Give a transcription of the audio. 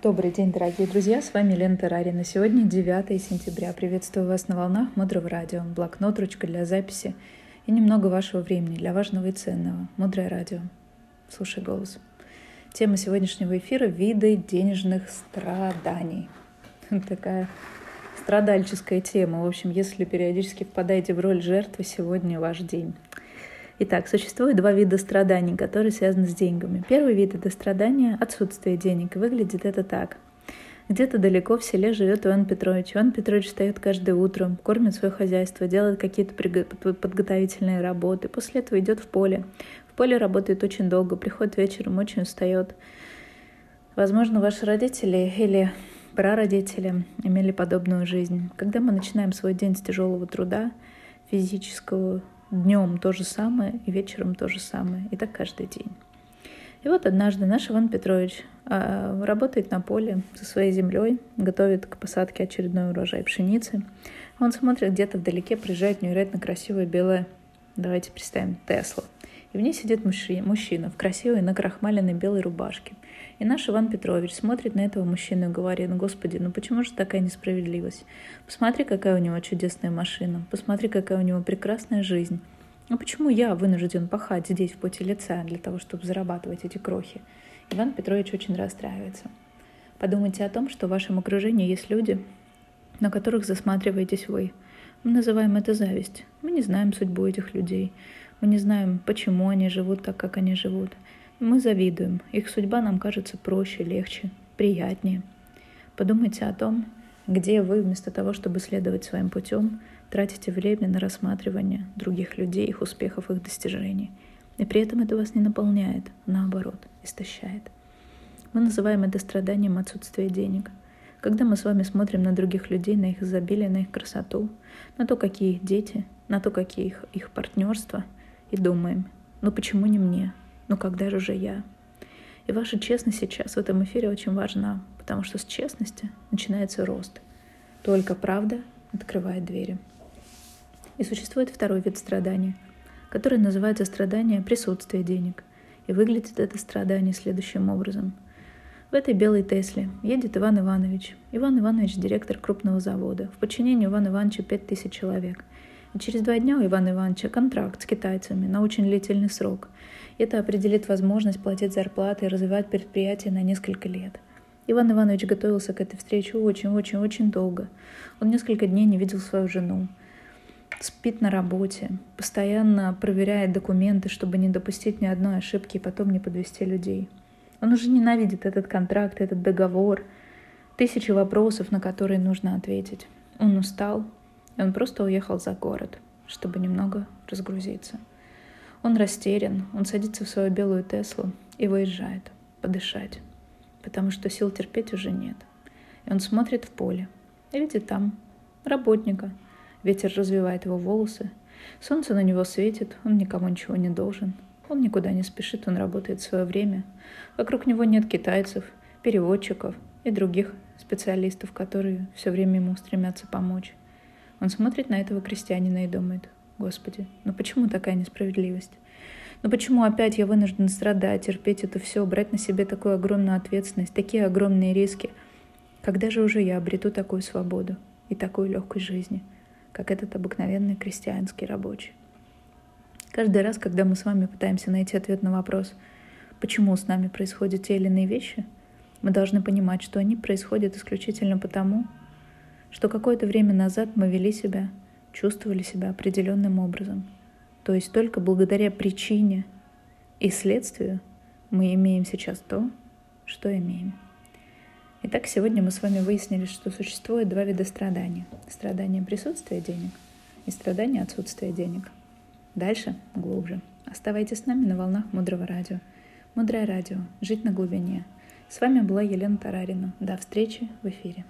Добрый день, дорогие друзья, с вами Лена Тарарина. Сегодня 9 сентября. Приветствую вас на волнах Мудрого радио. Блокнот, ручка для записи и немного вашего времени для важного и ценного. Мудрое радио. Слушай голос. Тема сегодняшнего эфира – виды денежных страданий. Такая страдальческая тема. В общем, если периодически впадаете в роль жертвы, сегодня ваш день. Итак, существует два вида страданий, которые связаны с деньгами. Первый вид это страдания – отсутствие денег. Выглядит это так. Где-то далеко в селе живет Иван Петрович. Иван Петрович встает каждое утро, кормит свое хозяйство, делает какие-то подготовительные работы. После этого идет в поле. В поле работает очень долго, приходит вечером, очень устает. Возможно, ваши родители или прародители имели подобную жизнь. Когда мы начинаем свой день с тяжелого труда, физического, Днем то же самое и вечером то же самое. И так каждый день. И вот однажды наш Иван Петрович э, работает на поле со своей землей, готовит к посадке очередной урожай пшеницы. Он смотрит, где-то вдалеке приезжает невероятно красивая белая, давайте представим, Тесла. И в ней сидит мужчина в красивой накрахмаленной белой рубашке. И наш Иван Петрович смотрит на этого мужчину и говорит, господи, ну почему же такая несправедливость? Посмотри, какая у него чудесная машина, посмотри, какая у него прекрасная жизнь. Ну почему я вынужден пахать здесь в поте лица для того, чтобы зарабатывать эти крохи? Иван Петрович очень расстраивается. Подумайте о том, что в вашем окружении есть люди, на которых засматриваетесь вы. Мы называем это зависть. Мы не знаем судьбу этих людей. Мы не знаем, почему они живут так, как они живут. Мы завидуем. Их судьба нам кажется проще, легче, приятнее. Подумайте о том, где вы вместо того, чтобы следовать своим путем, тратите время на рассматривание других людей, их успехов, их достижений. И при этом это вас не наполняет, наоборот, истощает. Мы называем это страданием отсутствия денег. Когда мы с вами смотрим на других людей, на их изобилие, на их красоту, на то, какие дети, на то, какие их, их партнерства, и думаем, ну почему не мне? ну когда же уже я? И ваша честность сейчас в этом эфире очень важна, потому что с честности начинается рост. Только правда открывает двери. И существует второй вид страдания, который называется страдание присутствия денег. И выглядит это страдание следующим образом. В этой белой Тесле едет Иван Иванович. Иван Иванович – директор крупного завода. В подчинении Ивана Ивановича 5000 человек. Через два дня у Ивана Ивановича контракт с китайцами на очень длительный срок. Это определит возможность платить зарплаты и развивать предприятие на несколько лет. Иван Иванович готовился к этой встрече очень-очень-очень долго. Он несколько дней не видел свою жену. Спит на работе, постоянно проверяет документы, чтобы не допустить ни одной ошибки и потом не подвести людей. Он уже ненавидит этот контракт, этот договор, тысячи вопросов, на которые нужно ответить. Он устал, и он просто уехал за город, чтобы немного разгрузиться. Он растерян, он садится в свою белую Теслу и выезжает подышать, потому что сил терпеть уже нет. И он смотрит в поле и видит там работника. Ветер развивает его волосы, солнце на него светит, он никому ничего не должен. Он никуда не спешит, он работает свое время. Вокруг него нет китайцев, переводчиков и других специалистов, которые все время ему стремятся помочь. Он смотрит на этого крестьянина и думает, Господи, ну почему такая несправедливость? Ну почему опять я вынужден страдать, терпеть это все, брать на себе такую огромную ответственность, такие огромные риски? Когда же уже я обрету такую свободу и такую легкость жизни, как этот обыкновенный крестьянский рабочий? Каждый раз, когда мы с вами пытаемся найти ответ на вопрос, почему с нами происходят те или иные вещи, мы должны понимать, что они происходят исключительно потому, что какое-то время назад мы вели себя чувствовали себя определенным образом. То есть только благодаря причине и следствию мы имеем сейчас то, что имеем. Итак, сегодня мы с вами выяснили, что существует два вида страданий. Страдание присутствия денег и страдание отсутствия денег. Дальше глубже. Оставайтесь с нами на волнах Мудрого Радио. Мудрое Радио. Жить на глубине. С вами была Елена Тарарина. До встречи в эфире.